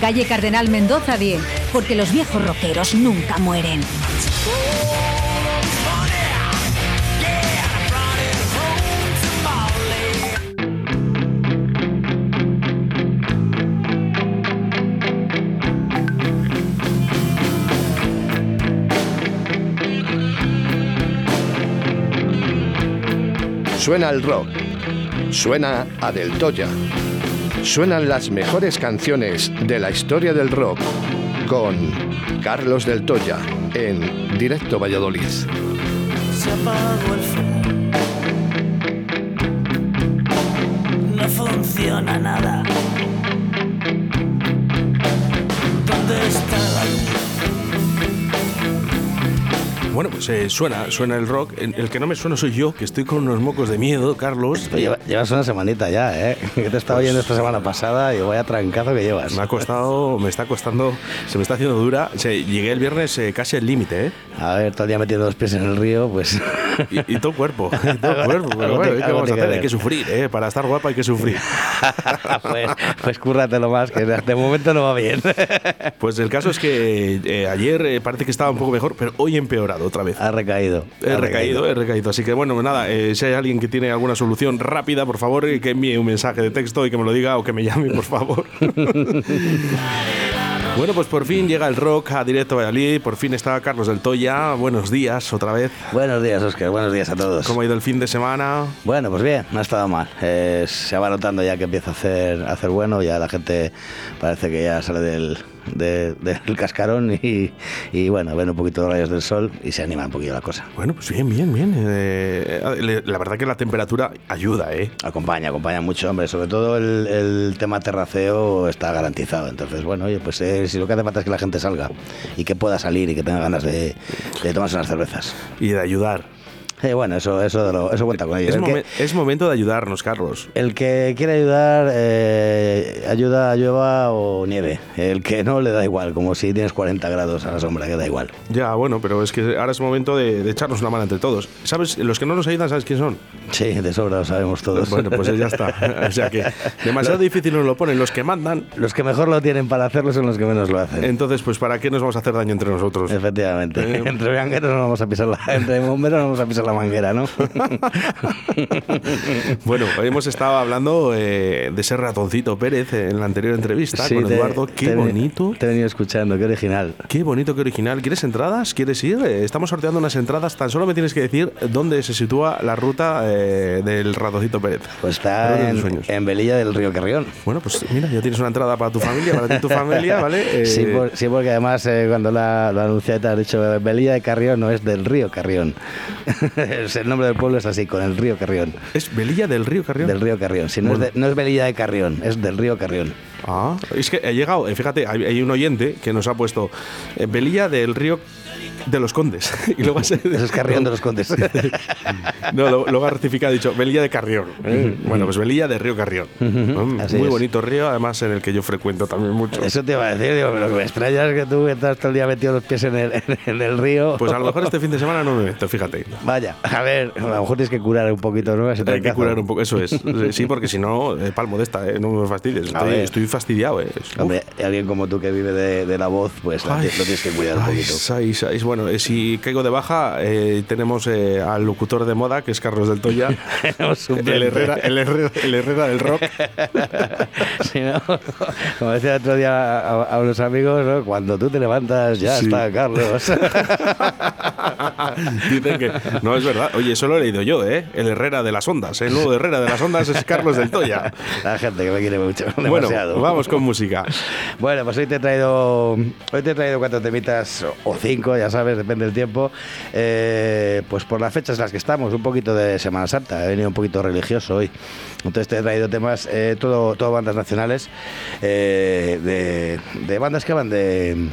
Calle Cardenal Mendoza 10. Porque los viejos rockeros nunca mueren. Suena el rock. Suena a Del Toya. Suenan las mejores canciones de la historia del rock con Carlos Del Toya en Directo Valladolid. Se apagó el fuego. No funciona nada. Bueno, pues eh, suena, suena el rock. El el que no me suena soy yo, que estoy con unos mocos de miedo, Carlos. Lleva- llevas una semanita ya, ¿eh? Que te estaba oyendo esta semana pasada y vaya trancazo que llevas. Me ha costado, me está costando, se me está haciendo dura. O sea, llegué el viernes eh, casi al límite, ¿eh? A ver, todo el día metiendo los pies en el río, pues... Y, y todo cuerpo, y todo cuerpo. Pero Algo bueno, te- ¿qué algo vamos te a hacer? Hay que sufrir, ¿eh? Para estar guapa hay que sufrir. pues, pues cúrratelo más, que de momento no va bien. Pues el caso es que eh, ayer parece que estaba un poco mejor, pero hoy empeorado otra vez. ha recaído. He ha recaído, he recaído. Así que bueno, nada, eh, si hay alguien que tiene alguna solución rápida, por favor, eh, que envíe un mensaje de texto y que me lo diga o que me llame, por favor. bueno, pues por fin llega el rock a Directo Valladolid, por fin está Carlos del Toya. Buenos días otra vez. Buenos días, Oscar. Buenos días a todos. ¿Cómo ha ido el fin de semana? Bueno, pues bien, no ha estado mal. Eh, se va notando ya que empieza a hacer, a hacer bueno, ya la gente parece que ya sale del, de- del cascarón y, y, bueno, ven un poquito los rayos del sol y se anima un poquito la cosa. Bueno, pues bien, bien, bien. Eh, le- la verdad que la temperatura ayuda, ¿eh? Acompaña, acompaña mucho, hombre. Sobre todo el, el tema terraceo está garantizado. Entonces, bueno, oye, pues eh, si lo que hace falta es que la gente salga y que pueda salir y que tenga ganas de, de tomarse unas cervezas. Y de ayudar. Eh, bueno, eso, eso, lo- eso cuenta con ello. Es, El que- momen- es momento de ayudarnos, Carlos. El que quiere ayudar, eh, ayuda, llueva o nieve. El que no, le da igual, como si tienes 40 grados a la sombra, que da igual. Ya, bueno, pero es que ahora es momento de, de echarnos una mano entre todos. ¿Sabes? Los que no nos ayudan, ¿sabes quién son? Sí, de sobra lo sabemos todos. Bueno, pues ya está. O sea que demasiado difícil nos lo ponen los que mandan. Los que mejor lo tienen para hacerlo son los que menos lo hacen. Entonces, pues ¿para qué nos vamos a hacer daño entre nosotros? Efectivamente. Eh. Entre mangueros no vamos a pisar la, entre bomberos no vamos a pisar la manguera, ¿no? Bueno, hemos estado hablando eh, de ese ratoncito Pérez en la anterior entrevista con te- Eduardo. te Qué bonito. Te he venido escuchando, qué original. Qué bonito, qué original. ¿Quieres entradas? ¿Quieres ir? Eh, Estamos sorteando unas entradas. Tan solo me tienes que decir dónde se sitúa la ruta eh, del ratoncito Pérez. Pues La está en, en Velilla del Río Carrión. Bueno, pues mira, ya tienes una entrada para tu familia, para ti y tu familia, ¿vale? Eh, Sí, por- sí, porque además cuando la, lo anuncié te has dicho Velilla de Carrión, no es del río Carrión. Es el nombre del pueblo es así, con el río Carrión. Es Velilla del Río Carrión. Del río Carrión. Si no, es de- no es Velilla de Carrión, es del río Carrión. Ah, es que he llegado, eh, fíjate, hay, hay un oyente que nos ha puesto eh, Velilla del Río de los Condes. y luego, se- Eso es Carrión de los Condes. No, lo- luego ha rectificado, ha dicho Velilla de Carrión. ¿eh? Bueno, pues Velilla de Río Carrión. Mm, Muy es. bonito río, además en el que yo frecuento también mucho. Eso te iba a decir, digo, pero lo que me extraña es que tú estás todo el día metido los pies en el, en el río. Pues a lo mejor este fin de semana no me meto, fíjate. Vaya, a ver, a lo mejor tienes que curar un poquito, ¿no? Hay que curar un poco, eso es. Sí, porque si no, eh, palmo de esta, eh, no me fastidies. Estoy, fastidiado, eh. Hombre, alguien como tú que vive de, de la voz, pues la- Ay, lo tienes que cuidar un ay, poquito. sais, sais. Bueno, eh, si caigo de baja, eh, tenemos eh, al locutor de moda, que es Carlos del Toya. El, Herrera, el, Herrera, el Herrera del rock. Sí, ¿no? Como decía el otro día a, a unos amigos, ¿no? cuando tú te levantas ya Sí. está Carlos. Dicen que no es verdad. Oye, eso lo he leído yo, ¿eh? El Herrera de las ondas. El nuevo Herrera de las ondas es Carlos del Toya. La gente que me quiere mucho, Bueno, demasiado. vamos con música. Bueno, pues hoy te he traído, hoy te he traído cuatro temitas o cinco, ya sabes, depende del tiempo. Eh, pues por las fechas en las que estamos, un poquito de Semana Santa, he venido un poquito religioso hoy. Entonces te he traído temas, eh, todo, todo bandas nacionales, eh, de, de bandas que van de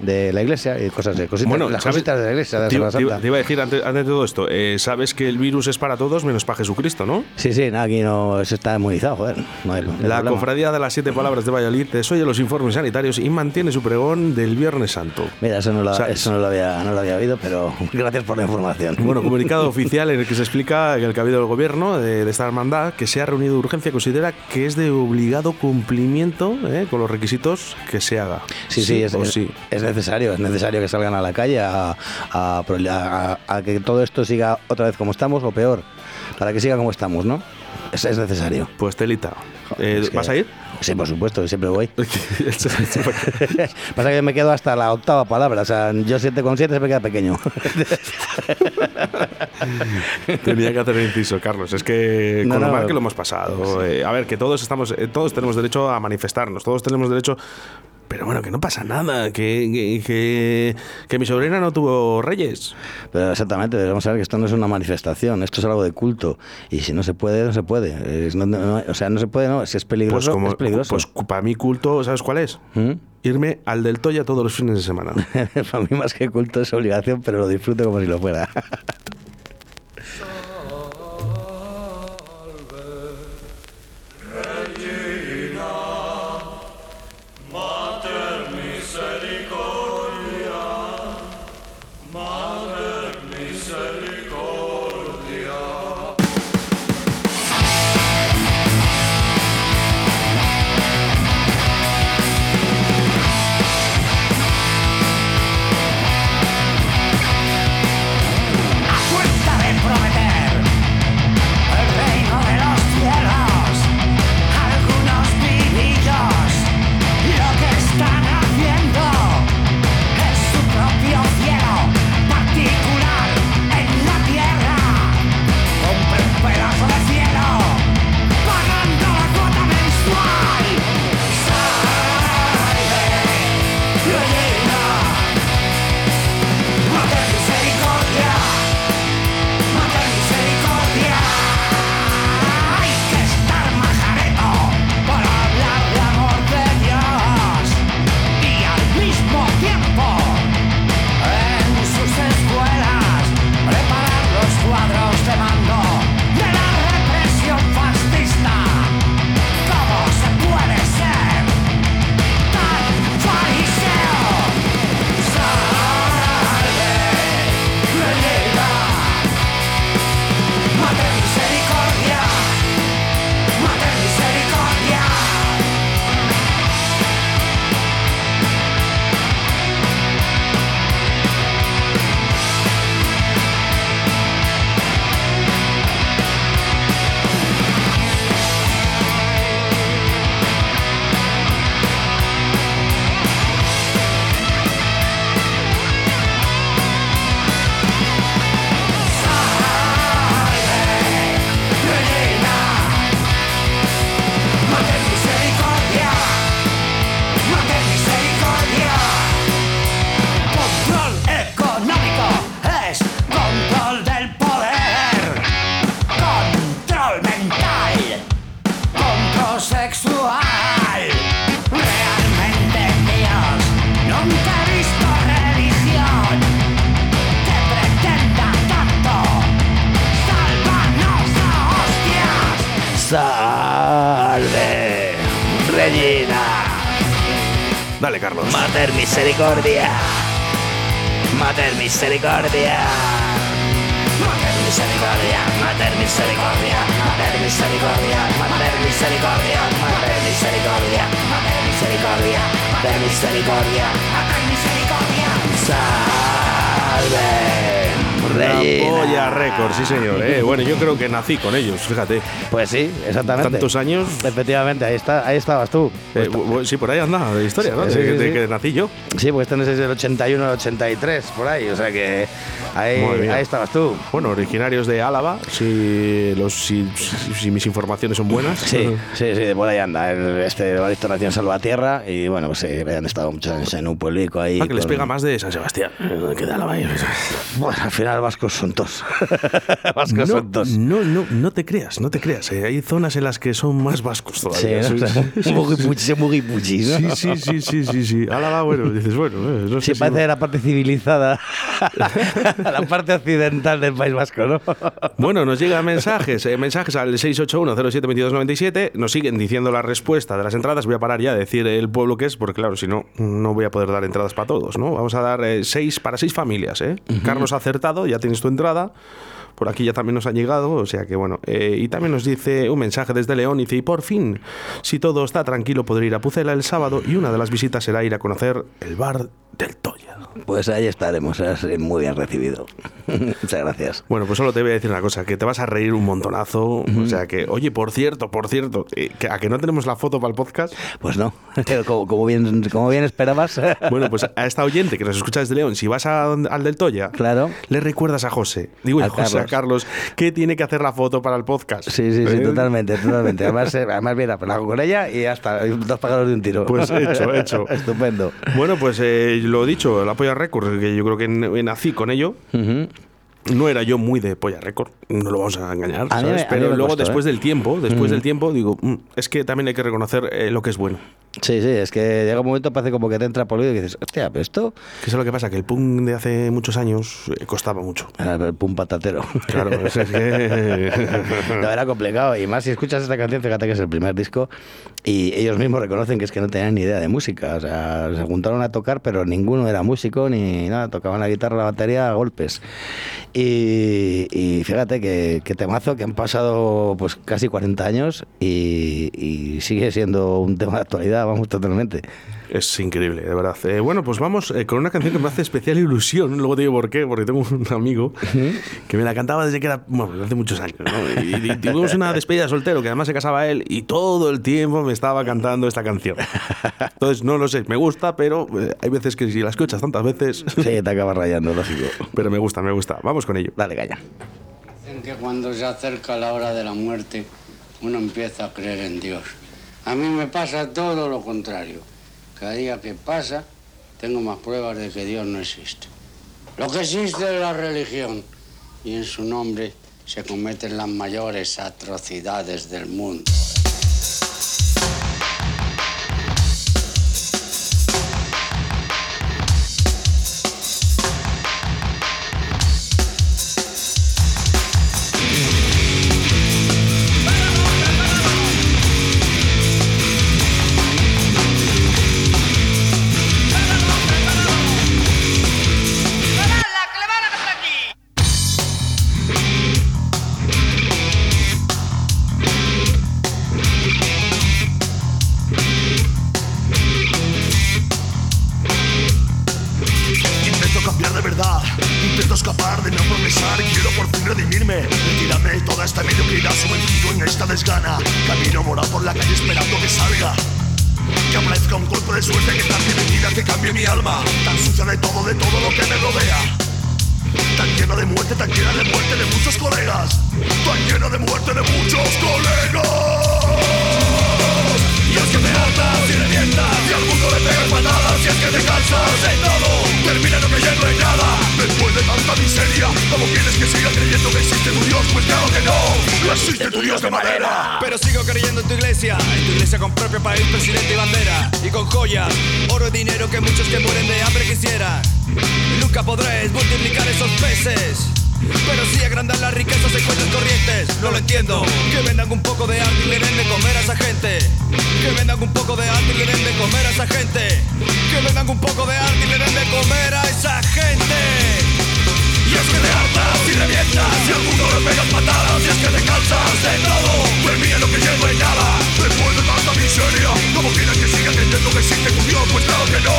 de la iglesia y cosas de cositas, Bueno, las ¿sabes? cositas de la iglesia de la Te, iba- Santa. te iba a decir antes, antes de todo esto, eh, sabes que el virus es para todos menos para Jesucristo, ¿no? Sí, sí, nada, aquí no eso está inmunizado, joder. No hay, no hay La problema. cofradía de las siete palabras de Valladolid desoye los informes sanitarios y mantiene su pregón del Viernes Santo. Mira, eso no lo, eso no lo había, no lo había oído, pero gracias por la información. Bueno, comunicado oficial en el que se explica que el cabildo del gobierno de, de esta hermandad, que se ha reunido de urgencia, considera que es de obligado cumplimiento eh, con los requisitos que se haga. Sí, sí, es, o es- sí. es necesario, es necesario que salgan a la calle a, a a- a que todo esto siga otra vez como estamos o peor, para que siga como estamos, ¿no? Es, es necesario. Pues telita. Eh, Es que- ¿Vas a ir? Sí, por supuesto, siempre voy. Pasa que me quedo hasta la octava palabra, o sea, yo 7 con 7 se me queda pequeño. Tenía que hacer el inciso, Carlos. Es que No, con lo no. mal que lo hemos pasado. eh, a ver, que todos estamos, eh, todos tenemos derecho a manifestarnos, todos tenemos derecho. Pero bueno, que no pasa nada, que, que, que- mi sobrina no tuvo reyes. Pero exactamente, debemos saber que esto no es una manifestación, esto es algo de culto. Y si no se puede, no se puede. Es- no- no- o sea, no se puede, no, si es Pues peligroso, como, es peligroso. pues para mí culto, ¿sabes cuál es? ¿Mm? Irme al del Toya todos los fines de semana. Para mí más que culto es obligación, pero lo disfruto como si lo fuera. misericordia. Mater misericordia, mater misericordia, mater misericordia, mater misericordia, mater misericordia, mater misericordia, mater misericordia, mater misericordia. Salve, La Regina. Polla Records, sí señor. eh. Bueno, yo creo que nací con ellos, fíjate. Pues sí, exactamente. Tantos años. Efectivamente, ahí, está, ahí estabas tú. Eh, bu- sí, por ahí anda la historia, ¿no? Sí, de, sí, de sí. que nací yo. Sí, porque este no es del 81 al 83, por ahí. O sea que ahí, ahí estabas tú. Bueno, originarios de Álava, si, los, si, si- si mis informaciones son buenas. Sí, sí, sí, por ahí anda. El, este Evaristo nació en Salvatierra y bueno, pues sí, han estado muchos años en un pueblico ahí. Ah, que les con- pega más de San Sebastián, eh, que de Álava. Bueno, al final vascos son dos. vascos no, son dos. no, no, no te creas, no te creas. eh, Hay zonas en las que son más vascos Sí, todavía. ¿no? Mugipuchi, ¿no? Sí, sí, sí, sí, sí, sí. Ala, va, bueno, dices, bueno, eh, no sé Sí, si- parece la parte civilizada, la parte occidental del País Vasco, ¿no? Bueno, nos llegan mensajes, eh, mensajes al 681-07-2297, nos siguen diciendo la respuesta de las entradas. Voy a parar ya de decir el pueblo que es, porque claro, si no, no voy a poder dar entradas para todos, ¿no? Vamos a dar eh, seis para seis familias, ¿eh? Carlos ha acertado, ya tienes tu entrada. Por aquí ya también nos han llegado, o sea que bueno. eh, y también nos dice un mensaje desde León, y dice, y por fin, si todo está tranquilo, podré ir a Pucela el sábado y una de las visitas será ir a conocer el bar del Toya. Pues ahí estaremos, serás muy bien recibido. Muchas gracias. Bueno, pues solo te voy a decir una cosa, que te vas a reír un montonazo. O sea que, oye, por cierto, por cierto, eh, a que no tenemos la foto para el podcast. Pues no, como, como bien, como bien esperabas. Bueno, pues a esta oyente que nos escucha desde León, si vas a- al del Toya, Claro. le recuerdas a José, digo A José, Carlos. Que tiene que hacer la foto para el podcast. Sí, sí, sí, ¿Eh? totalmente, totalmente. Además, eh, además mira, pues la hago con ella y ya está, dos pájaros de un tiro. Pues hecho, hecho. Estupendo. Bueno, pues eh, lo dicho, el apoyo a Record, que yo creo que n- nací con ello. No era yo muy de polla récord, no lo vamos a engañar, A mí me- ¿sabes? Pero luego costó, después ¿eh? del tiempo, después del tiempo, digo, "Mm, es que también hay que reconocer eh, lo que es bueno. Sí, sí, es que llega un momento, parece como que te entra por y dices, hostia, pero esto Que eso es lo que pasa, que el punk de hace muchos años eh, costaba mucho. era el pum patatero. Claro, es que... No, era complicado. Y más si escuchas esta canción, fíjate que es el primer disco. Y ellos mismos reconocen que es que no tenían ni idea de música. O sea, se juntaron a tocar, pero ninguno era músico ni nada. Tocaban la guitarra, la batería a golpes. Y, y fíjate que, que temazo que han pasado pues casi 40 años y, y sigue siendo un tema de actualidad, vamos, totalmente. Es increíble, de verdad. Eh, bueno, pues vamos eh, con una canción que me hace especial ilusión. Luego te digo por qué, porque tengo un amigo que me la cantaba desde que era, bueno, desde hace muchos años. ¿no? Y, y tuvimos una despedida de soltero, que además se casaba él, y todo el tiempo me estaba cantando esta canción. Entonces, no lo sé, me gusta, pero eh, hay veces que si la escuchas tantas veces, Sí, te acabas rayando, lógico. pero me gusta, me gusta. Vamos con ello. Dale, calla. Dicen que cuando se acerca la hora de la muerte, uno empieza a creer en Dios. A mí me pasa todo lo contrario. Cada día que pasa, tengo más pruebas de que Dios no existe. Lo que existe es la religión, y en su nombre se cometen las mayores atrocidades del mundo. Por fin redimirme, retirarme de toda esta mediocridad Sumergido en esta desgana, camino moral por la calle esperando que salga. Que aparezca un golpe de suerte que cambie mi vida, que cambie mi alma. Tan sucia de todo, de todo lo que me rodea. Tan llena de muerte, tan llena de muerte de muchos colegas. Tan llena de muerte de muchos colegas. Y es que te hartas y revientas Y al mundo le pegas patadas Y es que te cansas de todo Termina no creyendo en nada Después de tanta miseria ¿Cómo quieres que siga creyendo que existe tu Dios? Pues claro que no No existe tu Dios de madera Pero sigo creyendo en tu iglesia, en tu iglesia con propio país, presidente y bandera, y con joyas, oro y dinero que muchos que mueren de hambre quisieran. Nunca podréis multiplicar esos peces. Pero si agrandan las riquezas en cuentas corrientes, no lo entiendo. Que vendan un poco de arte y le den de comer a esa gente. Que vendan un poco de arte y le den de comer a esa gente. Que vendan un poco de arte y le den de comer a esa gente. Es que te hartas y revientas Y al mundo le pegas patadas Y es que te cansas de todo Termina no creyendo en nada. Después de tanta miseria ¿Cómo quieres que siga creyendo que existe tu Dios? Pues claro que no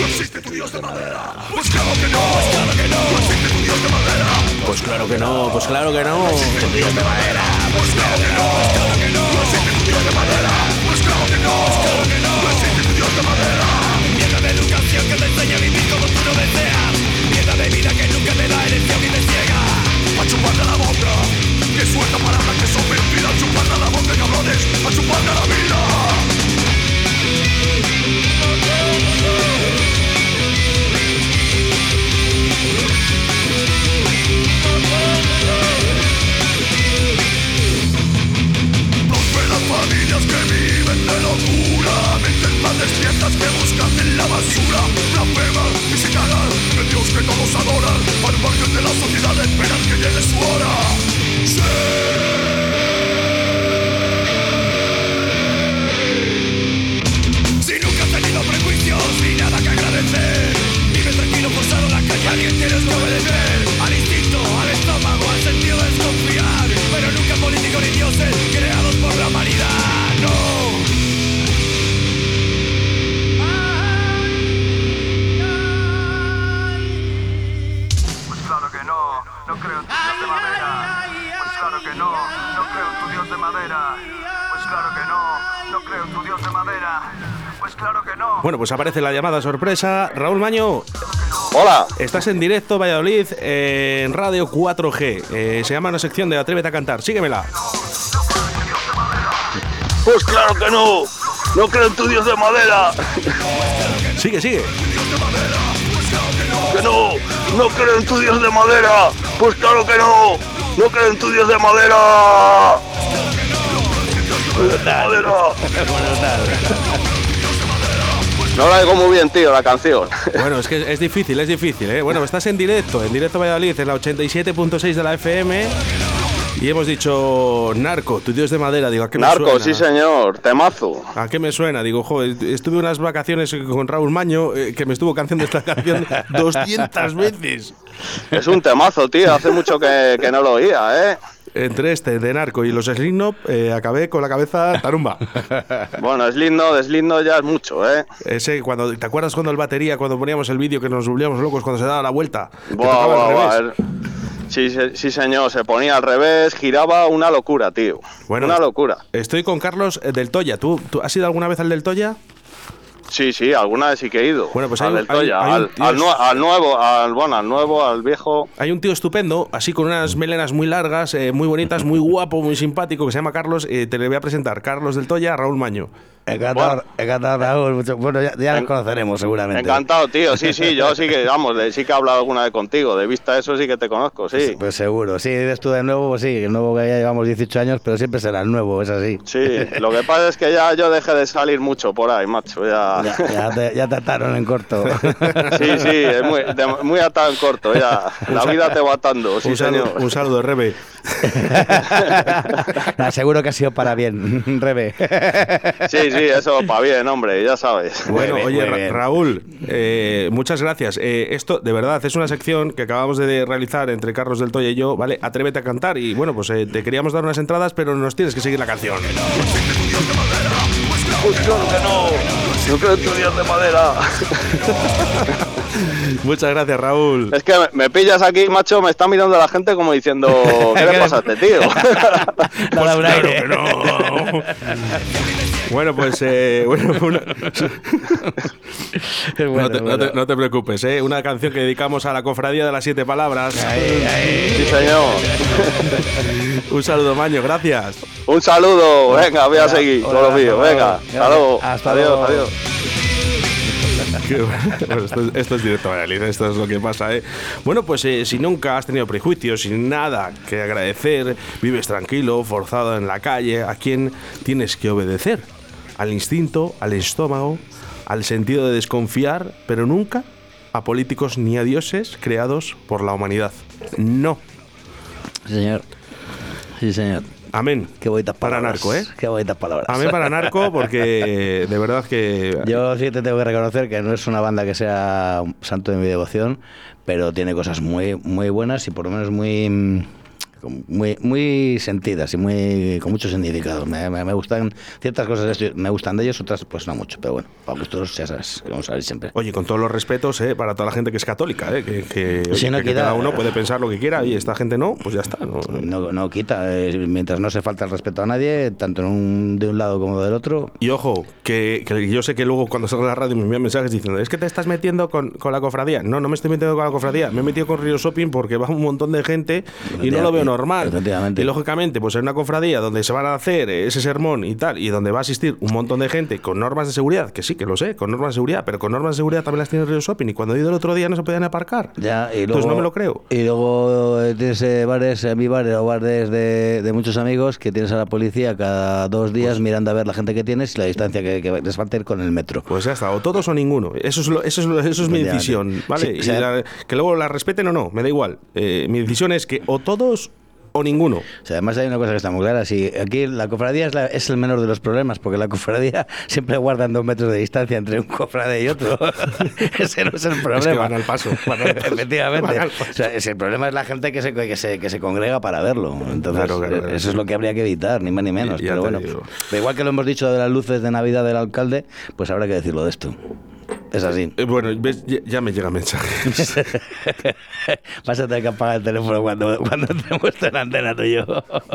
No existe tu Dios de madera. Pues claro que no Pues claro que no No existe tu Dios de madera. Pues claro que no, pues claro que no. tu Dios de madera. Pues claro que no Pues claro que no No existe tu Dios de madera. Pues claro que no Pues claro que no De miedo y de ciega, a chuparla la bomba, que suelta parada que sobreutila su parra la bomba cabrones, a chuparla la vida. Pues aparece la llamada sorpresa. Raúl Maño. Hola. Estás en directo, Valladolid, eh, en Radio 4G. Eh, se llama una sección de Atrévete a cantar. Síguemela. Pues claro que no. No creo en tu dios de madera. Sigue, sigue. Que no. No creo en tu dios de madera. Pues claro que no. No creo en tu dios de madera. Madera. No la digo muy bien, tío, la canción. Bueno, es que es difícil, es difícil, ¿eh? Bueno, estás en directo, en directo Valladolid, en la 87.6 de la FM. Y hemos dicho Narco, tu dios de madera. Digo, ¿a qué me Narco, suena? sí señor, temazo. ¿A qué me suena? Digo, joder, estuve unas vacaciones con Raúl Maño, eh, que me estuvo cantando esta canción 200 veces. Es un temazo, tío, hace mucho que, que no lo oía, ¿eh? Entre este de Narco y los Slipknot, eh, acabé con la cabeza tarumba. Bueno, Slipknot, Slipknot ya es mucho, ¿eh? Ese, cuando, ¿Te acuerdas cuando el batería, cuando poníamos el vídeo que nos volvíamos locos cuando se daba la vuelta? Buah, buah, buah, sí, sí, señor, se ponía al revés, giraba una locura, tío. Bueno, una locura. Estoy con Carlos eh, del Toya. ¿Tú, ¿Tú has ido alguna vez al del Toya? Sí, sí, alguna vez sí que he ido. Bueno, pues al hay Toya, hay- hay al nuevo, al bueno, al nuevo, al viejo. Hay un tío estupendo, así con unas melenas muy largas, eh, muy bonitas, muy guapo, muy simpático, que se llama Carlos. eh, te le voy a presentar. Carlos del Toya, Raúl Maño. Encantado, encantado Raúl. mucho- bueno, ya, ya nos conoceremos seguramente. Encantado, tío. Sí, sí, yo sí que, vamos, de- sí que he hablado alguna vez contigo. De vista eso sí que te conozco, sí. Pues seguro. Sí, dices tú de nuevo, pues sí, el nuevo que ya llevamos 18 años, pero siempre será el nuevo, es así. Sí, lo que pasa es que ya yo dejé de salir mucho por ahí, macho. Ya, Ya, ya te, ya te ataron en corto. Sí, sí, es muy, de- muy atado en corto, ya. La vida te va atando, sí, un, saludo, señor. un saludo, Rebe. Nah, seguro que ha sido para bien, Rebe. Sí, sí, eso para bien, hombre, ya sabes. Bueno, bien, oye, Ra-. Raúl, eh, muchas gracias. Eh, esto, de verdad, es una sección que acabamos de realizar entre Carlos del Toya y yo, ¿vale? Atrévete a cantar. Y bueno, pues eh, te queríamos dar unas entradas, pero nos tienes que seguir la canción. Pues claro que no. No creo en tu dios de madera. Muchas gracias, Raúl. Es que me, pillas aquí, macho, me está mirando la gente como diciendo, ¿qué le pasa a este tío? Un Claro que no. Bueno, pues eh, bueno, una- Es bueno, no, te, no bueno. te- no te preocupes, ¿eh? una canción que dedicamos a la cofradía de las siete palabras. Sí, señor. Un saludo, Maño, gracias. Un saludo, venga, voy a seguir con lo hola, mío, hasta venga, luego. hasta luego. Hasta adiós, luego. adiós. Bueno, esto, es- esto es directo Valladolid, esto es lo que pasa. ¿eh? Bueno, pues eh, si nunca has tenido prejuicios, sin nada que agradecer, vives tranquilo, forzado en la calle, ¿a quién tienes que obedecer? ¿Al instinto, al estómago, al sentido de desconfiar, pero nunca a políticos ni a dioses creados por la humanidad? No. Sí, señor. Sí, señor. Amén. Qué bonitas Para palabras. narco, ¿eh? Qué bonitas palabras. Amén para narco, porque de verdad que Yo sí te tengo que reconocer que no es una banda que sea santo de mi devoción, pero tiene cosas muy, muy buenas y por lo menos muy, mm, muy, muy sentidas y muy con mucho significado. Me, me- me gustan ciertas cosas, me gustan de ellos, otras pues no mucho, pero bueno, para gustos ya sabes, vamos a ver siempre. Oye, con todos los respetos ¿eh? para toda la gente que es católica, ¿eh? que, que, oye, no que- queda- cada uno puede pensar lo que quiera y esta gente no, pues ya está. ¿no? No, no quita, eh, mientras no se falta el respeto a nadie, tanto en un, de un lado como del otro. Y ojo, que, que yo sé que luego cuando salgo a la radio me envían mensajes diciendo, es que te estás metiendo con, con la cofradía. No, no me estoy metiendo con la cofradía, me he metido con Río Shopping porque va un montón de gente y no lo veo normal. Efectivamente. Y lógicamente, pues en una cofradía donde se van a hacer ese sermón y tal, y donde va a asistir un montón de gente con normas de seguridad, que sí, que lo sé, con normas de seguridad, pero con normas de seguridad también las tiene Río Shopping y cuando he ido el otro día no se podían aparcar. Ya, y luego, Entonces no me lo creo. Y luego eh, tienes eh, bares, en mi bar o bares de, de muchos amigos que tienes a la policía cada dos días Pues mirando a ver la gente que tienes y la distancia que, que les falta ir con el metro. Pues ya está, o todos o ninguno. Eso es, lo- eso es, lo- eso es mi decisión, ¿vale? Sí, Y o sea- la- que luego la respeten o no, me da igual. Eh, mi decisión es que o todos o ninguno. O sea, además hay una cosa que está muy clara, si aquí la cofradía es, la- es el menor de los problemas, porque la cofradía siempre guardan dos metros de distancia entre un cofrade y otro. Ese no es el problema. Es que van al paso. van al paso, Efectivamente. van al paso. O sea, ese- el problema es la gente que se, que se, que se congrega para verlo. Entonces, Claro, claro, claro. eso es lo que habría que evitar, ni más ni menos. Pero bueno, igual que lo hemos dicho de las luces de Navidad del alcalde, pues habrá que decirlo de esto. Es así. Eh, bueno, ves, ya, ya me llegan mensajes. Vas a tener que apagar el teléfono cuando, cuando te muestre la antena tú y yo.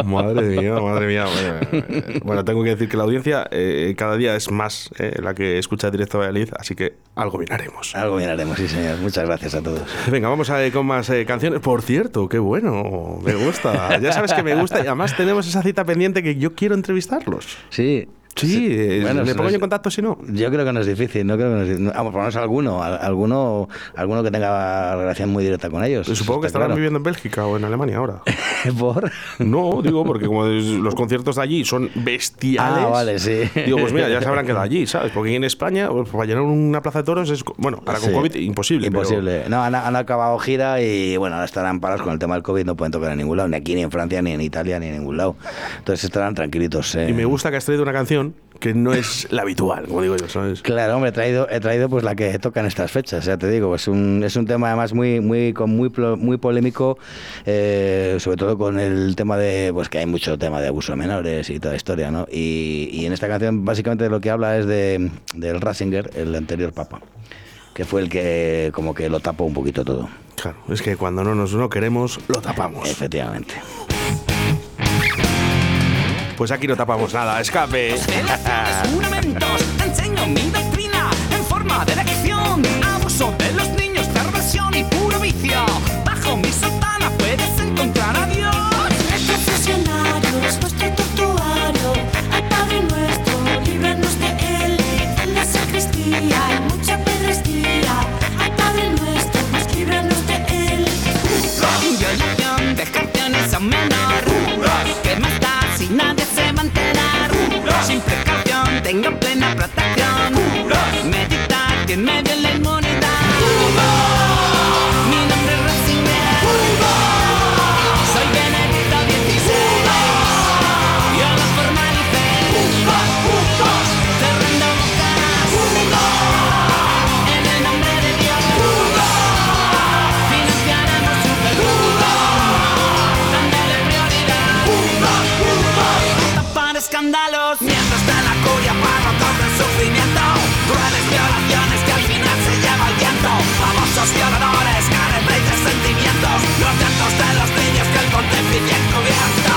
Madre mía, madre mía. Bueno, eh, Bueno, tengo que decir que la audiencia eh, cada día es más eh, la que escucha directo a Valladolid, así que algo bien haremos. Algo bien haremos, sí, señor. Muchas gracias a todos. Venga, vamos a ver con más canciones. Por cierto, qué bueno, me gusta. Ya sabes que me gusta y además tenemos esa cita pendiente que yo quiero entrevistarlos. Sí. Sí, eh, Bueno, se pongo yo en contacto si no. Yo creo que no es difícil, no creo que no es difícil. Vamos, por menos alguno, al- alguno, alguno que tenga relación muy directa con ellos. Supongo que estarán claro. viviendo en Bélgica o en Alemania ahora. ¿Por? No, digo, porque como los conciertos de allí son bestiales. Ah, vale, sí. Digo, pues mira, ya se habrán quedado allí, ¿sabes? Porque aquí en España, pues, para llenar una plaza de toros es. Bueno, ahora con Sí. COVID, imposible. pero- Imposible. No, han, han acabado gira y bueno, ahora estarán parados con el tema del COVID, no pueden tocar en ningún lado, ni aquí, ni en Francia, ni en Italia, ni en ningún lado. Entonces estarán tranquilitos. eh. Y me gusta que has traído una canción que no es la habitual, como digo yo, ¿sabes? Claro, hombre, he traído, he traído pues la que toca en estas fechas, ya te digo, es un, es un tema además muy, muy, con muy, muy polémico, eh, sobre todo con el tema de, pues que hay mucho tema de abuso de menores y toda la historia, ¿no? Y, y en esta canción básicamente lo que habla es de, del Ratzinger, el anterior papa, que fue el que como que lo tapó un poquito todo. Claro, es que cuando no nos lo queremos, lo tapamos. Efectivamente. Pues aquí no tapamos nada, escape. juramentos, enseño mi doctrina en forma de. Abuso de los niños, perversión y puro vicio. Bajo mi sotana puedes encontrar a Dios. Nuestro funcionario es nuestro tortuario. Al Padre nuestro, líbranos de él. En la sacristía hay mucha pedrestía. Al Padre nuestro, pues líbranos de él. Violación de canciones a menor. Que más da si Sin precaución, tengo plena protección. Meditar que en medio de la Mientras de la curia párrocos del sufrimiento. Crueles violaciones que al final se lleva el viento. Famosos violadores, caretas de sentimientos. Los llantos de los niños que el pontífice encubierto.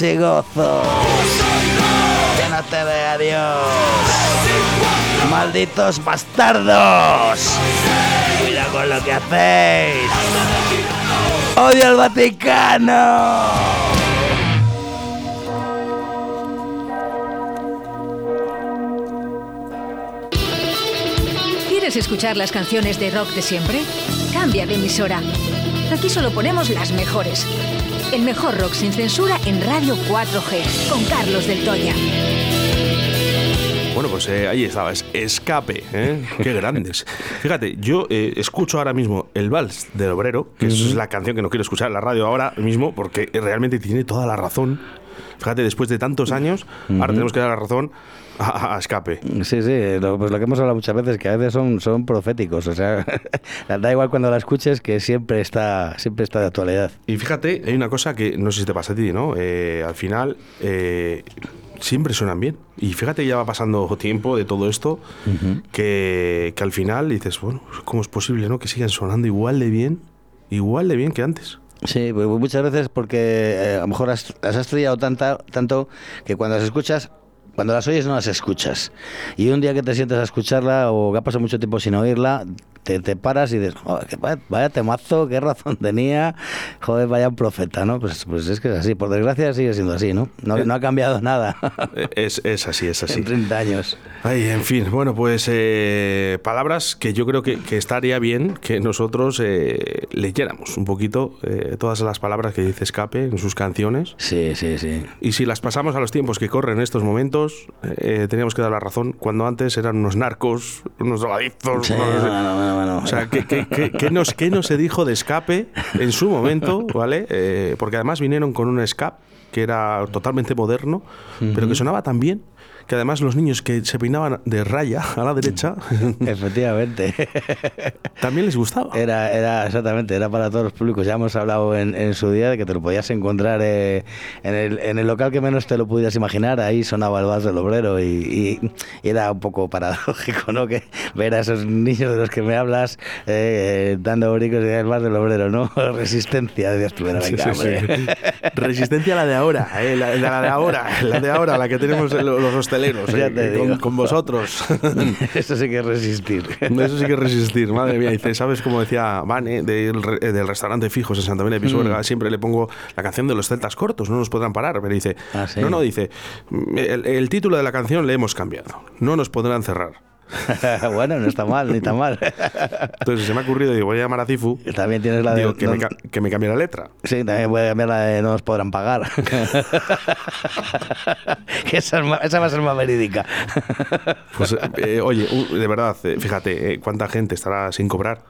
Y gozo. Que no te vea. Malditos bastardos. Cuidado con lo que hacéis. Odio al Vaticano. ¿Quieres escuchar las canciones de rock de siempre? Cambia de emisora. Aquí solo ponemos las mejores. El mejor rock sin censura en Radio 4G, con Carlos del Toya. Bueno, pues eh, ahí estaba, es Escape, ¿eh? Qué grandes. Fíjate, yo eh, escucho ahora mismo el Vals del Obrero, que es la canción que no quiero escuchar en la radio ahora mismo, porque realmente tiene toda la razón. Fíjate, después de tantos años, ahora tenemos que dar la razón a, a Escape. Sí, sí, lo, pues lo que hemos hablado muchas veces, que a veces son, son proféticos, o sea, da igual cuando la escuches que siempre está, siempre está de actualidad. Y fíjate, hay una cosa que no sé si te pasa a ti, ¿no? Eh, al final, eh, siempre suenan bien. Y fíjate, ya va pasando tiempo de todo esto, que, que al final dices, bueno, ¿cómo es posible, no? Que sigan sonando igual de bien, igual de bien que antes. Sí, pues muchas veces porque eh, a lo mejor has- las has estudiado tanta, tanto que cuando las escuchas, cuando las oyes no las escuchas. Y un día que te sientes a escucharla o que ha pasado mucho tiempo sin oírla, te, te paras y dices, "Joder, que vaya, vaya temazo, qué razón tenía, joder, vaya un profeta, ¿no? Pues, pues es que es así, por desgracia sigue siendo así, ¿no? No, no ha cambiado nada Eh, Es, es así, es así. en 30 años. Ay, en fin, bueno, pues eh, palabras que yo creo que, que estaría bien que nosotros eh, leyéramos un poquito eh, todas las palabras que dice Escape en sus canciones. Sí, sí, sí. Y si las pasamos a los tiempos que corren en estos momentos, eh, teníamos que dar la razón. Cuando antes eran unos narcos, unos drogadictos. Sí, unos- O sea, ¿qué, qué, qué- qué nos, se dijo de Escape en su momento, ¿vale? Eh, porque además vinieron con un escape que era totalmente moderno, pero que sonaba tan bien que además los niños que se peinaban de raya a la derecha Efectivamente. también les gustaba. Era, era, exactamente, era para todos los públicos. Ya hemos hablado en, en su día de que te lo podías encontrar eh, en, el, en el local que menos te lo pudieras imaginar. Ahí sonaba el vals del obrero y, y- y era un poco paradójico, ¿no? Que ver a esos niños de los que me hablas eh, eh, dando bricos y el vals del obrero, ¿no? Resistencia, decías tú, Sí, sí, sí. Resistencia a la de ahora, eh, la, la de ahora, la de ahora, la que tenemos lo- los hosteleros, eh, con, vosotros. Eso sí que es resistir. Eso sí que es resistir, madre mía. Dice, ¿sabes cómo decía Vane del, re- eh, del restaurante Fijos en Santa María de Pisuerga? Mm. Siempre le pongo la canción de los celtas cortos, no nos podrán parar. Pero dice, Ah, ¿sí? no, no, dice, el, el título de la canción le hemos cambiado, no nos podrán cerrar. bueno, no está mal, ni tan mal. Entonces se me ha ocurrido, digo, voy a llamar a Cifu. También tienes la de... digo, que, me, no- que me cambie la letra. Sí, también voy a cambiar la de no nos podrán pagar. Que esa, es más- esa va a ser más verídica. Pues, eh, oye, u- de verdad, eh, fíjate, eh, cuánta gente estará sin cobrar.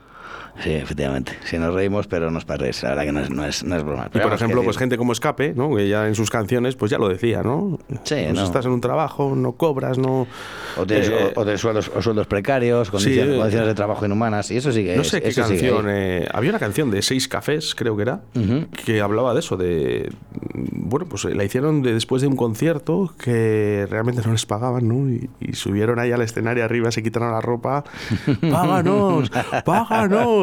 Sí, efectivamente. Si nos reímos, pero nos parece. La verdad que no es, no es, no es broma. Y por ejemplo, pues gente como Escape, ¿no? Que ya en sus canciones, pues ya lo decía, ¿no? Sí, Pues no. estás en un trabajo, no cobras, no... O tienes, Eh, o, o tienes sueldos, o sueldos precarios, condiciones, Sí. condiciones de trabajo inhumanas, y eso sí que No es- sé qué canción. eh, había una canción de Seis Cafés, creo que era, que hablaba de eso, de. Bueno, pues eh, la hicieron de- después de un concierto que realmente no les pagaban, ¿no? Y, y subieron ahí al escenario arriba, se quitaron la ropa. ¡Páganos! ¡Páganos!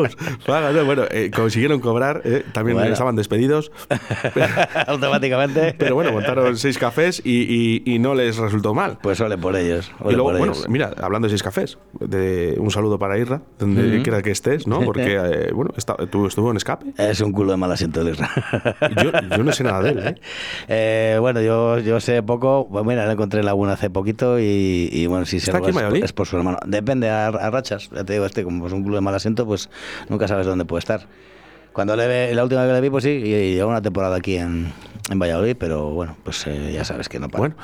Bueno, eh, consiguieron cobrar, eh, también Bueno. estaban despedidos. Automáticamente. Pero bueno, montaron seis cafés y, y- y no les resultó mal. Pues ole por ellos. Y luego, por bueno, ellos. mira, hablando de seis cafés, de un saludo para Irra, donde quiera que estés, ¿no? Porque, eh, bueno, está- tú estuvo en escape. Es un culo de mal asiento el Isra. Yo, yo no sé nada de él, ¿eh? Eh, bueno, yo, yo sé poco. Pues mira, lo encontré en Laguna hace poquito y, y bueno, si se ¿Está aquí en es, es por su hermano. Depende a, a rachas. Ya te digo, este, como es un culo de mal asiento, pues nunca sabes dónde puede estar. Cuando le ve, la última vez que le vi, pues sí, y, lleva una temporada aquí en, en Valladolid, pero bueno, pues eh, ya sabes que no para. Bueno,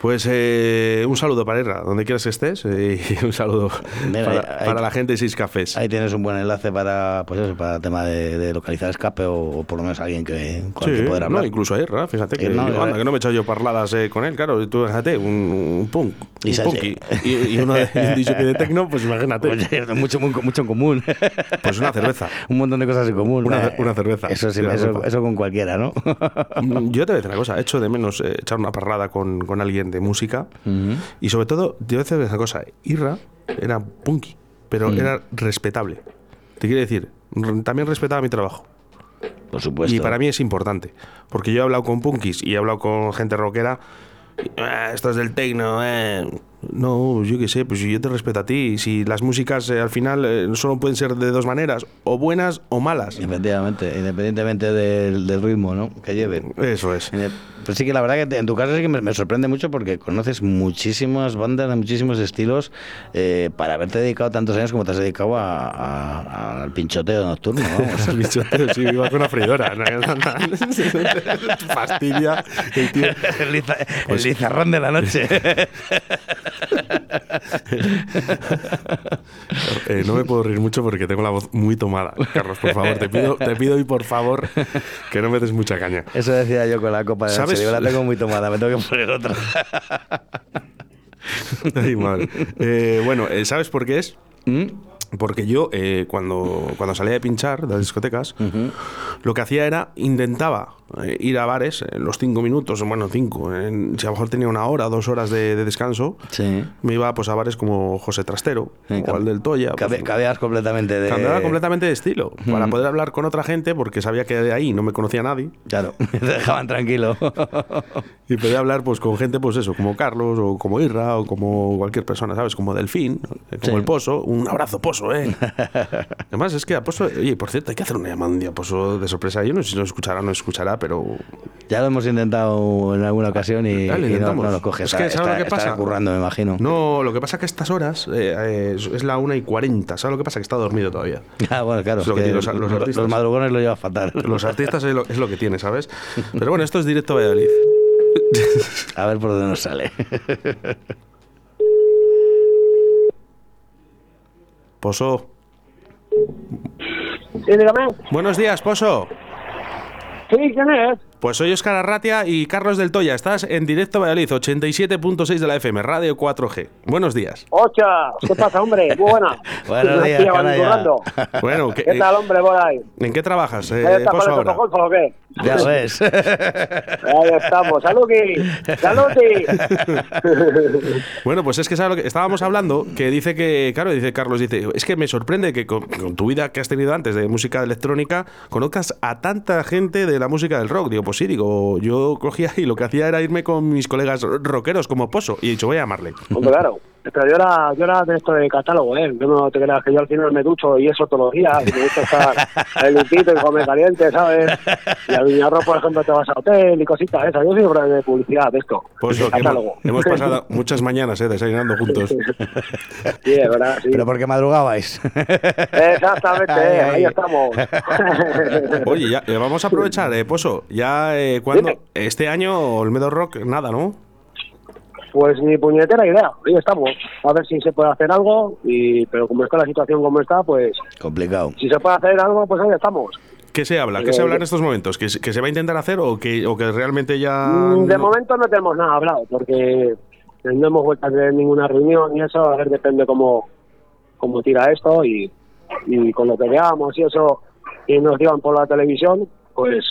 pues eh, un saludo para Irra, donde quieras que estés, eh, y un saludo Mira, para, ahí- para la gente de Seis Cafés. Ahí tienes un buen enlace para, pues eso, para el tema de, de localizar escape o, o por lo menos alguien que, con el Sí, que poder hablar. no, incluso a fíjate que, Irra, yo, Irra. anda, que no me he echado yo parladas eh, con él, claro, tú fíjate, un, un punk, Y un punky, y, y uno de, un de tecno, pues imagínate, Oye, mucho, mucho en común. pues una cerveza. un montón de cosas en común. Una- Eh, una cerveza. Eso, sí, eso, eso con cualquiera, ¿no? Yo te voy a decir una cosa, echo de menos eh, echar una parrada con, con alguien de música y sobre todo, te voy a decir una cosa, Irra era punky, pero Mm. era respetable. Te quiero decir, también respetaba mi trabajo. Por supuesto. Y para mí es importante, porque yo he hablado con punkis y he hablado con gente rockera. "Ah, esto es del techno, eh. No, yo qué sé, pues yo te respeto a ti. Si las músicas eh, al final eh, solo pueden ser de dos maneras, o buenas o malas. Efectivamente, independientemente del, del ritmo ¿no? que lleven. Eso es. Pues sí que la verdad que te- en tu caso sí que me, me sorprende mucho porque conoces muchísimas bandas de muchísimos estilos eh, para haberte dedicado tantos años como te has dedicado a- a- al pinchoteo nocturno. Vamos. El bichoteo, sí, iba con una freidora. Fastidia. el tío. El, liza- Pues- el lizarrón de la noche. Eh, no me puedo reír mucho porque tengo la voz muy tomada. Carlos, por favor, te pido, te pido y por favor que no me des mucha caña. Eso decía yo con la copa de ¿Sabes? Digo, la tengo muy tomada, me tengo que poner otra. Ay, madre. Eh, bueno, eh, ¿sabes por qué es? ¿Mm? Porque yo, eh, cuando, cuando salía de pinchar de las discotecas, lo que hacía era, intentaba eh, ir a bares en los cinco minutos, bueno, cinco, en- si a lo mejor tenía una hora, dos horas de, de descanso, me iba pues, a bares como José Trastero o al del Toya. pues, Cabeas completamente de. Cambiaba completamente de estilo, para Ujú. poder hablar con otra gente, porque sabía que de ahí no me conocía nadie. Claro, te dejaban tranquilo. Y podía hablar pues con gente, pues eso, como Carlos, o como Irra, o como cualquier persona, ¿sabes? Como Delfín, eh, como Sí. el Pozo. Un abrazo, Pozo, ¿eh? Además, es que a Pozo, oye, por cierto, hay que hacer una llamada un día Pozo de sorpresa. Yo no sé si nos escuchará o no escuchará, pero Ya lo hemos intentado en alguna ocasión y, no, no lo coge. Es Está- que, ¿sabes lo está- que pasa? currando, me imagino. No, lo que pasa es que a estas horas eh, eh, es es la una y 40. ¿Sabes lo que pasa? Que está dormido todavía. Ah, bueno, claro. Es lo que que tienen los- los los, artistas. los madrugones lo lleva fatal. Los artistas es lo, es lo que tiene, ¿sabes? Pero bueno, esto es directo a Valladolid. A ver por dónde nos sale. Pozo. Sí. Buenos días, Pozo. Sí, ¿quién es? Pues soy Oscar Arratia y Carlos del Toya. Estás en directo Valladolid, 87.6 de la FM, Radio 4G. Buenos días. Ocha, ¿qué pasa, hombre? Muy buena. Buenos días. Bueno, ¿qué, ¿Qué tal, hombre, por ahí? ¿en qué trabajas, eh, ¿Ahí está con Pozo, el ahora? Golfo o qué? Ya ves. Ahí estamos. Bueno, pues es que ¿sabes lo que estábamos hablando, que dice que, claro, dice Carlos, dice, es que me sorprende que con, con tu vida que has tenido antes de música electrónica conozcas a tanta gente de la música del rock. Digo, pues sí, digo, yo cogía y lo que hacía era irme con mis colegas rockeros como Pozo y he dicho, voy a llamarle. Claro. Pero yo era, yo era de esto de catálogo, ¿eh? Yo no te creas que yo al final me ducho y eso todos los días. Y me gusta estar en limpito y comer caliente, ¿sabes? Y a Viñarro, por ejemplo, te vas a hotel y cositas esas. Yo soy hombre de publicidad de esto. Pues de hemos, catálogo. hemos pasado muchas mañanas eh, desayunando juntos. Sí, es verdad, sí. Pero porque madrugabais. Exactamente, Ahí, eh, ahí. ahí estamos. Oye, ya eh, vamos a aprovechar, eh, Pozo. Ya, eh, cuando Este año, Olmedo Rock, nada, ¿no? Pues ni puñetera idea, ahí estamos. A ver si se puede hacer algo, y pero como está la situación como está, pues Complicado. si se puede hacer algo, pues ahí estamos. ¿Qué se habla? ¿Qué se habla en estos momentos? ¿Que, se- que se va a intentar hacer o que, o que realmente ya... Mm, De no? momento no tenemos nada hablado, porque no hemos vuelto a tener ninguna reunión y eso, a ver, depende cómo, cómo tira esto y, y con lo que veamos y eso, y nos digan por la televisión, pues,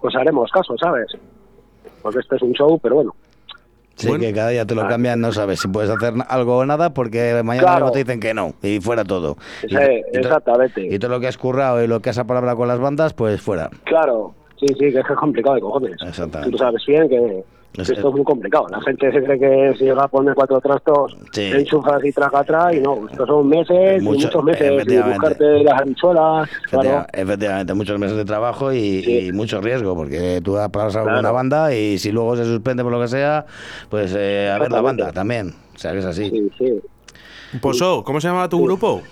pues haremos caso, ¿sabes? Porque este es un show, pero bueno. Sí, que cada día te lo cambian, no sabes si puedes hacer algo o nada, porque mañana Claro. mismo te dicen que no, y fuera todo. Sí, y exactamente. y todo lo que has currado y lo que has apalabrado con las bandas, pues fuera. Claro, sí, sí, que es que es complicado de cojones. Exactamente. Tú sabes bien que, esto es muy complicado. La gente se cree que si llega a poner cuatro trastos, Sí. enchufas y traga atrás, y no, estos son meses, y Mucho- muchos meses, y efectivamente. buscarte las habichuelas, claro. Efectiva- Efectivamente, muchos meses de trabajo y, y mucho riesgo, porque tú pagas a Claro. una banda y si luego se suspende por lo que sea, pues eh, a ver la banda también. O sea, que es así. Sí, sí. Pozo, ¿cómo se llama tu grupo?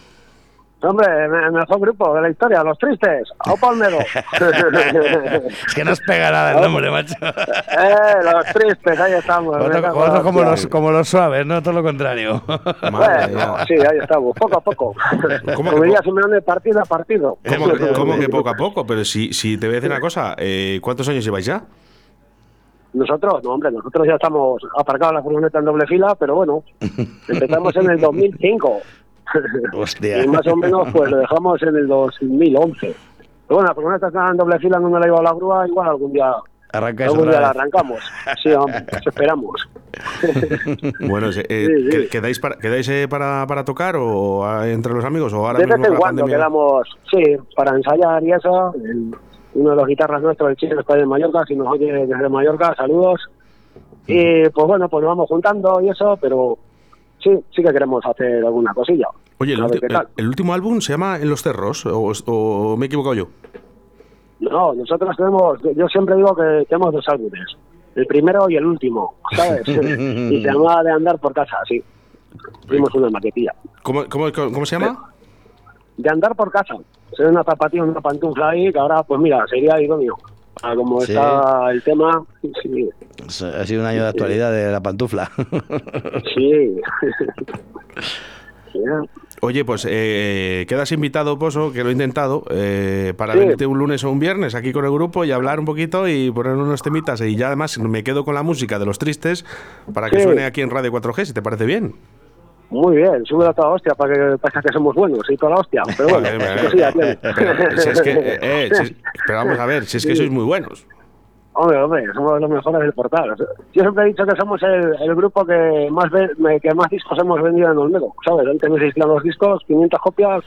Hombre, mejor grupo de la historia, Los Tristes, a Palmero. es que no os pega nada el nombre, macho. eh, Los Tristes, ahí estamos. Vosotros, como, los, como los suaves, no todo lo contrario. Bueno, sí, ahí estamos, poco a poco. ¿Cómo Como diría Simeone, partido a partido. ¿Cómo, que- cómo que poco a poco? Pero si, si te voy a decir una cosa, eh, ¿cuántos años lleváis ya? Nosotros, no, hombre, nosotros ya estamos aparcados la furgoneta en doble fila, pero bueno, empezamos en el 2005. Hostia. Y más o menos, pues lo dejamos en el 2011. Pero bueno, la furgoneta está en doble fila, no me la llevo a la grúa, igual algún día, Arrancáis algún día la arrancamos. Sí, eso esperamos. Bueno, eh, eh, Sí, sí. ¿qued- ¿quedáis, para, quedáis eh, para, para tocar o entre los amigos? ¿O ahora De vez en cuando pandemia? quedamos, sí, para ensayar y eso, uno de los guitarras nuestros, el chino, está en Mallorca, si nos oye desde Mallorca, saludos. Y pues bueno, pues nos vamos juntando y eso, pero sí, sí que queremos hacer alguna cosilla. Oye, el, ulti- último álbum se llama En los Cerros, o, o me he equivocado yo. No, nosotros tenemos, yo siempre digo que tenemos dos álbumes, el primero y el último, ¿sabes? y se llama De Andar por Casa, sí. Hicimos una maquetilla. ¿Cómo, cómo, cómo se llama? De Andar por Casa. Se ve una zapatilla, una pantufla ahí, que ahora, pues mira, sería idóneo. Ah, como Sí. está el tema, sí. Ha sido un año de actualidad de la pantufla. sí. Oye, pues eh, quedas invitado, Poso, que lo he intentado, eh, para Sí. venirte un lunes o un viernes aquí con el grupo y hablar un poquito y poner unos temitas. Y ya además me quedo con la música de los tristes para que Sí. suene aquí en Radio 4G, si te parece bien. Muy bien, sube a toda hostia para que pasa que somos buenos y toda la hostia. Pero bueno, sí. Pero, si es que, eh, eh, si- pero vamos a ver, si es que sois muy buenos. Hombre, hombre, somos los mejores del portal. Yo siempre he dicho que somos el, el grupo que más ve- que más discos hemos vendido en Olmedo, ¿sabes? Antes me los discos, 500 copias,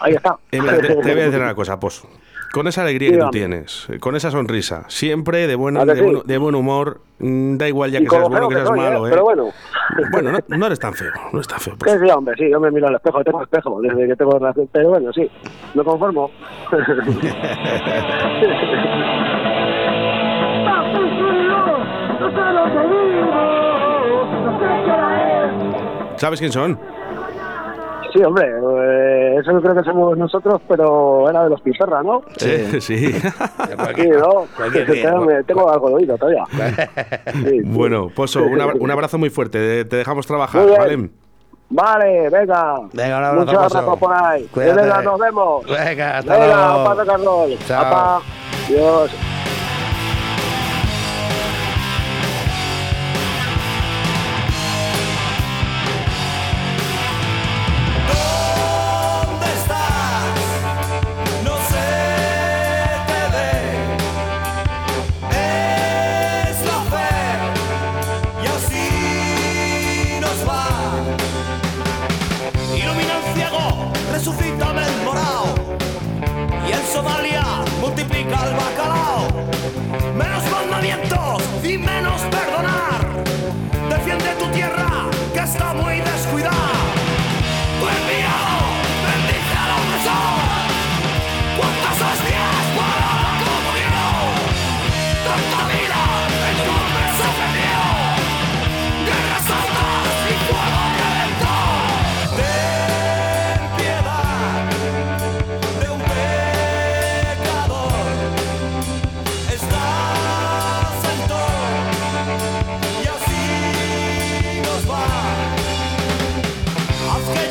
ahí está. Eh, te, te voy a decir una cosa, Poso. Con esa alegría que tú Dígame. tienes, eh, con esa sonrisa, siempre de buen, ¿A que de, sí? buen, de buen humor, mm, da igual ya que seas bueno que que seas soy, malo, ¿eh? ¿eh? Pero bueno. Bueno, no, no eres tan feo, no estás feo. Que sí, hombre, sí, yo me miro al espejo, tengo espejo desde que tengo relación. Pero bueno, sí, me conformo. ¿Sabes quién son? Sí, hombre, eh, eso yo creo que somos nosotros, pero era de los Pizarra, ¿no? Sí, sí. Sí, ¿no? cualquier Que día, tengo, tengo algo de oído todavía. Sí. Bueno, Poso, un, abra- un abrazo muy fuerte. Te dejamos trabajar. ¿vale? Vale, venga. Venga, un abrazo, Muchos Pozo. abrazos por ahí. Cuídate. Venga, nos vemos. Venga, hasta Venga, luego. de Carlos. Chao. Apa. Dios.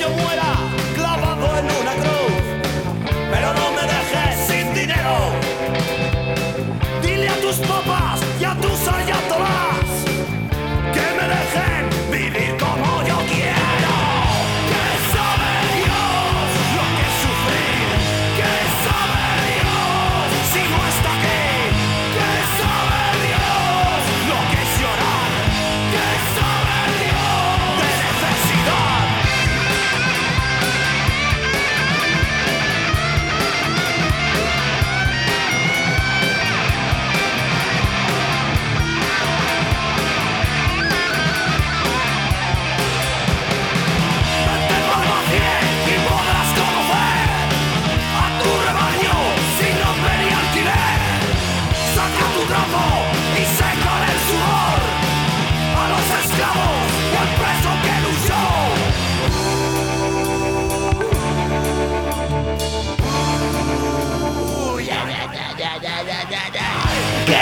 Yo muera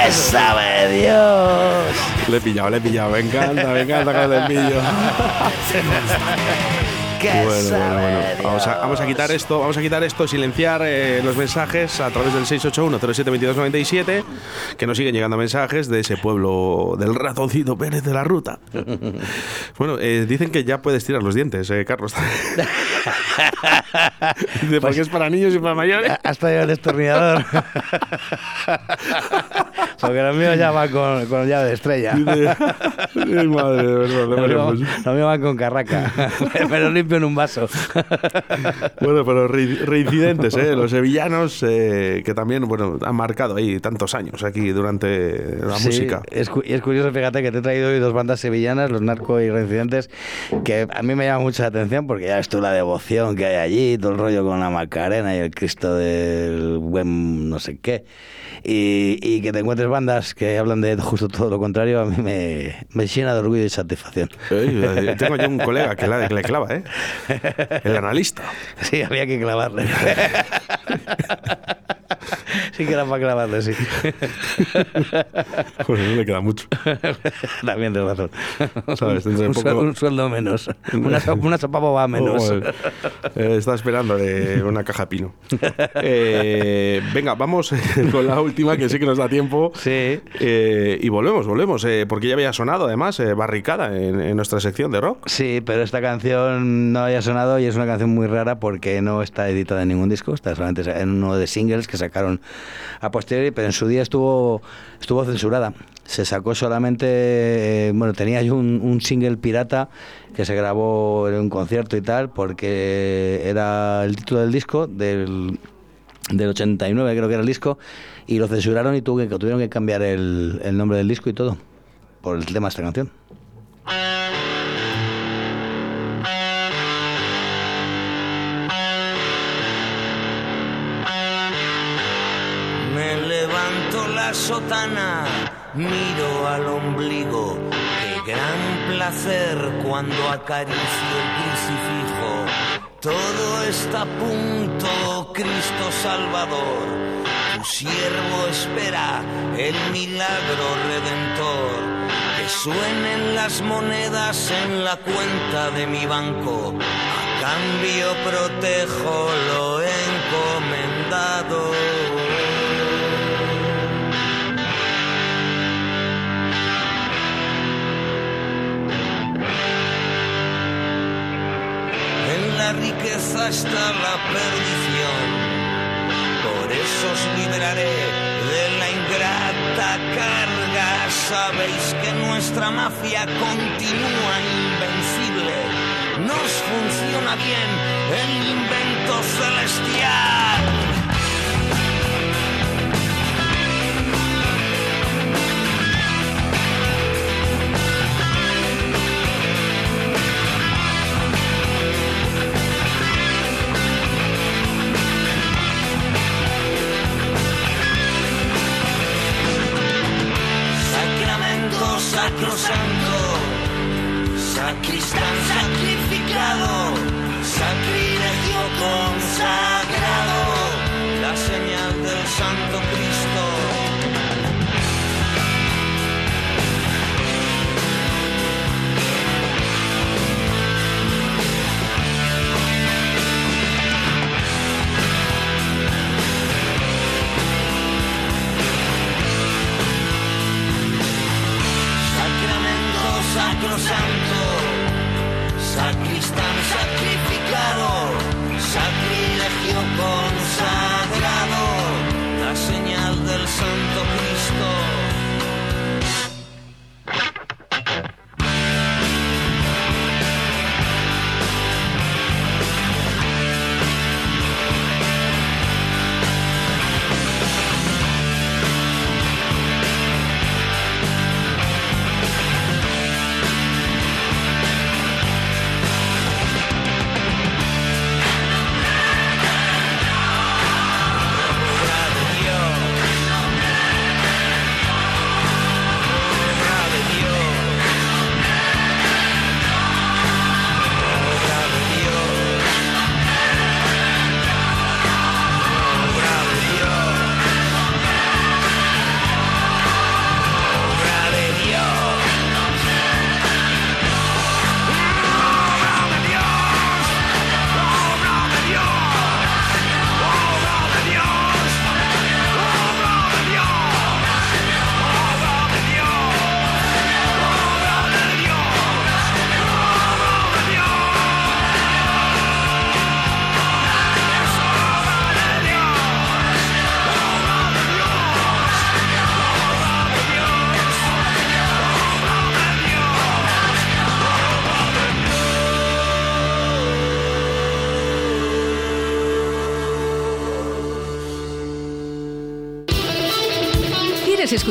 ¿Qué sabe Dios? Le he pillado, le he pillado. Me encanta, me encanta cuando le pillo. ¿Qué Bueno, bueno, bueno. Vamos a, vamos a quitar esto, vamos a quitar esto, silenciar eh, los mensajes a través del 681-072297, que nos siguen llegando mensajes de ese pueblo del ratoncito Pérez de la Ruta. Bueno, eh, dicen que ya puedes tirar los dientes, eh, Carlos. Dice, porque es para niños y para mayores. Has traído el destornillador. Porque los míos ya van con, con llave de estrella. Madre, de verdad, Los de míos, pues. los míos van con carraca. Me lo limpio en un vaso. Bueno, pero re- reincidentes, ¿eh? Los sevillanos eh, que también, bueno, han marcado ahí tantos años aquí durante la Sí, música. Es, cu- y es curioso, fíjate que te he traído hoy dos bandas sevillanas, los Narco y Reincidentes, que a mí me llama mucha atención porque ya ves tú la devoción que hay allí, todo el rollo con la Macarena y el Cristo del buen no sé qué. Y, y que te encuentres bandas que hablan de justo todo lo contrario, a mí me, me llena de orgullo y satisfacción. Ey, eh, tengo yo un colega que, la, que le clava, ¿eh? El analista. Sí, había que clavarle. sí que era para clavarle, sí. Pues no le queda mucho. También tienes razón. ¿Sabes? Dentro de un, poco- sueldo, un sueldo menos. Una, una sopa boba menos. Joder. Eh, está esperando una caja pino. Eh, venga, vamos con la última, que sí que nos da tiempo. Sí. Eh, y volvemos, volvemos, porque ya había sonado además Barricada en, en nuestra sección de rock. Sí, pero esta canción no había sonado y es una canción muy rara porque no está editada en ningún disco, está solamente en uno de singles que sacaron a posteriori, pero en su día estuvo, estuvo censurada. Se sacó solamente, eh, bueno, tenía yo un, un single pirata que se grabó en un concierto y tal, porque era el título del disco del, del 89, creo que era el disco, y lo censuraron y tuvieron que cambiar el, el nombre del disco y todo, por el tema de esta canción. Levanto la sotana, miro al ombligo. Qué gran placer cuando acaricio el crucifijo. Todo está a punto, Cristo Salvador. Tu siervo espera el milagro redentor. Que suenen las monedas en la cuenta de mi banco. A cambio protejo lo encomendado. Riqueza está la perdición. Por eso os libraré de la ingrata carga. Sabéis que nuestra mafia continúa invencible. Nos funciona bien el invento celestial. Krishna.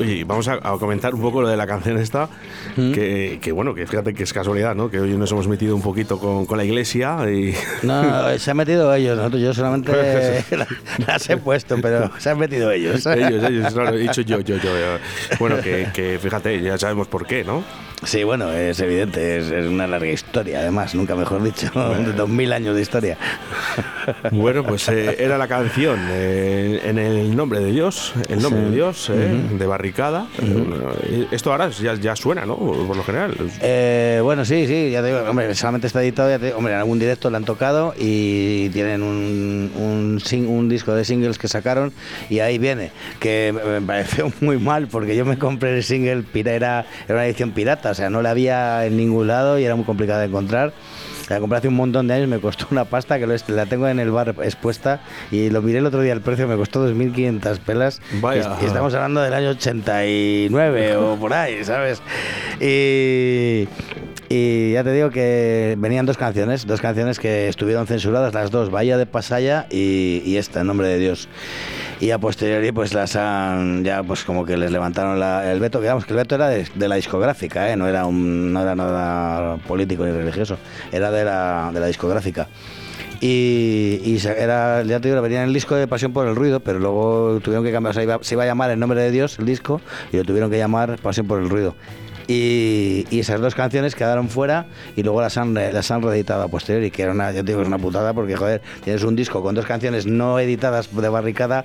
Oye, vamos a, a comentar un poco lo de la canción esta, que, que, bueno, que fíjate que es casualidad, ¿no? Que hoy nos hemos metido un poquito con, con la iglesia y... No, se han metido ellos, nosotros yo solamente la- las he puesto, pero se han metido ellos. ellos, ellos, claro, he dicho yo, yo, yo. yo. Bueno, que, que fíjate, ya sabemos por qué, ¿no? Sí, bueno, es evidente, es, es una larga historia, además, nunca mejor dicho, de dos mil años de historia. Bueno, pues eh, era la canción eh, en el nombre de Dios, el nombre Sí. de Dios, eh, de Barricada. Esto ahora ya, ya suena, ¿no? Por lo general. Eh, bueno, sí, sí, ya te digo, hombre, solamente está editado, ya te digo, hombre, en algún directo lo han tocado y tienen un, un, sing- un disco de singles que sacaron y ahí viene, que me pareció muy mal porque yo me compré el single, era una edición pirata, o sea, no la había en ningún lado y era muy complicado de encontrar. La compré hace un montón de años, me costó una pasta que la tengo en el bar expuesta y lo miré el otro día el precio, me costó 2.500 pelas. Vaya. Y, y estamos hablando del año 89 o por ahí, ¿sabes? Y, y ya te digo que venían dos canciones, dos canciones que estuvieron censuradas, las dos, Bahía de Pasaya y, y esta, En Nombre de Dios. Y a posteriori pues las han, ya pues como que les levantaron la- el veto, digamos que el veto era de, la discográfica, ¿eh? no, era no era nada político ni religioso, era de la, de la discográfica. Y, era, ya te digo, venía en el disco de Pasión por el Ruido, pero luego tuvieron que cambiar, o sea, se iba a llamar En Nombre de Dios el disco y lo tuvieron que llamar Pasión por el Ruido. Y, esas dos canciones quedaron fuera y luego las han, las han reeditado a posteriori, que era una, yo digo, es una putada porque, joder, tienes un disco con dos canciones no editadas de barricada,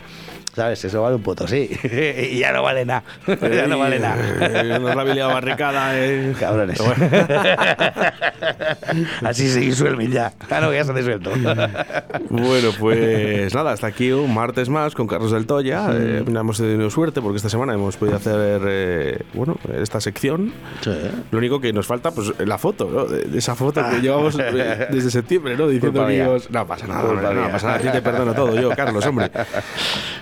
¿sabes? Eso vale un puto, sí. y ya no vale nada. ya no vale nada. Eh, nos la había barricada. eh. Cabrones. Así se disuelven ya. Claro, ya se han disuelto. Bueno, pues nada, hasta aquí un martes más con Carlos del Toya. Eh, mira, hemos tenido suerte porque esta semana hemos podido hacer eh, bueno, esta sección. Lo único que nos falta, pues la foto, ¿no? De, esa foto que llevamos eh, desde septiembre, ¿no? Diciendo que íbamos- No pasa nada, hombre, no pasa nada. A ti te perdono todo, yo, Carlos, hombre.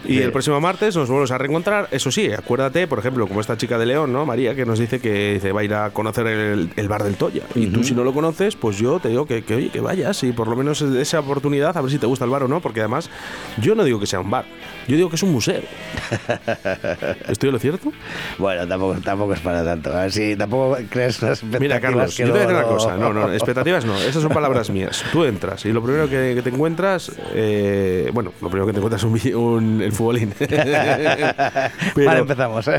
Y Sí. el próximo martes nos volvemos a reencontrar. Eso sí, acuérdate, por ejemplo, como esta chica de León, ¿no? María, que nos dice que dice, va a ir a conocer el, el bar del Toya. Y tú, si no lo conoces, pues yo te digo que, que, oye, que vayas y por lo menos esa oportunidad, a ver si te gusta el bar o no, porque además yo no digo que sea un bar, yo digo que es un museo. ¿Estoy lo cierto? Bueno, tampoco, tampoco es para tanto. A ver si tampoco crees Mira, Carlos, que yo te voy a decir una cosa. No, no, expectativas no. Esas son palabras mías. Tú entras y lo primero que, que te encuentras, eh, bueno, lo primero que te encuentras es un, un- el futbolín. Vale, empezamos.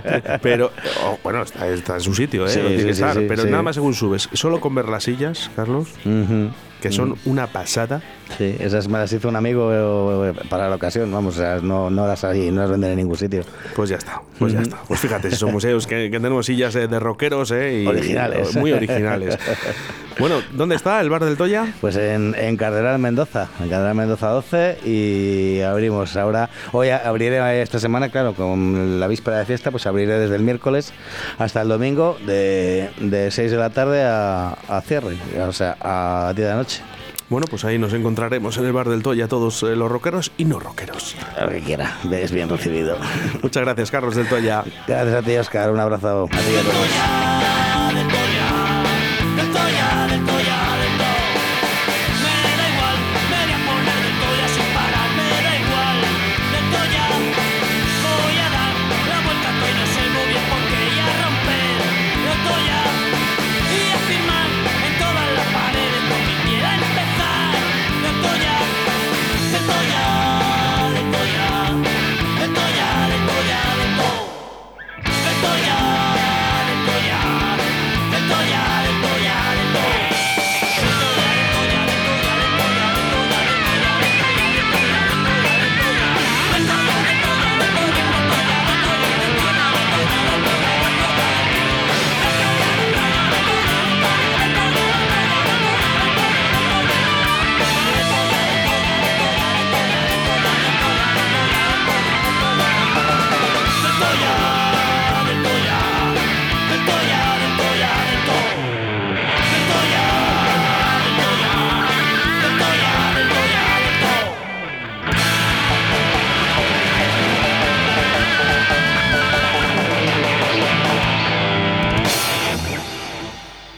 Pero, oh, bueno, está, está en su sitio, ¿eh? Sí, tiene sí, que sí, estar. sí, pero nada más según subes, solo con ver las sillas, Carlos, que son una pasada. Sí, esas me las hizo un amigo eh, para la ocasión, vamos, o sea, no, no las hay, no las venden en ningún sitio. Pues ya está, pues ya está. Pues fíjate, son museos que, que tenemos sillas de rockeros, ¿eh? Y- Originales. Muy originales. Bueno, ¿dónde está el bar del Toya? Pues en, en Cardenal Mendoza, en Cardenal Mendoza 12 y abrimos ahora, hoy abriré esta semana, claro, con la víspera de fiesta, pues abriré desde el miércoles hasta el domingo de, de 6 de la tarde a, a cierre, o sea, a 10 de la noche. Bueno, pues ahí nos encontraremos en el bar del Toya, todos eh, los rockeros y no rockeros. Lo que quiera, es bien recibido. Muchas gracias, Carlos del Toya. Gracias a ti, Oscar, un abrazo. A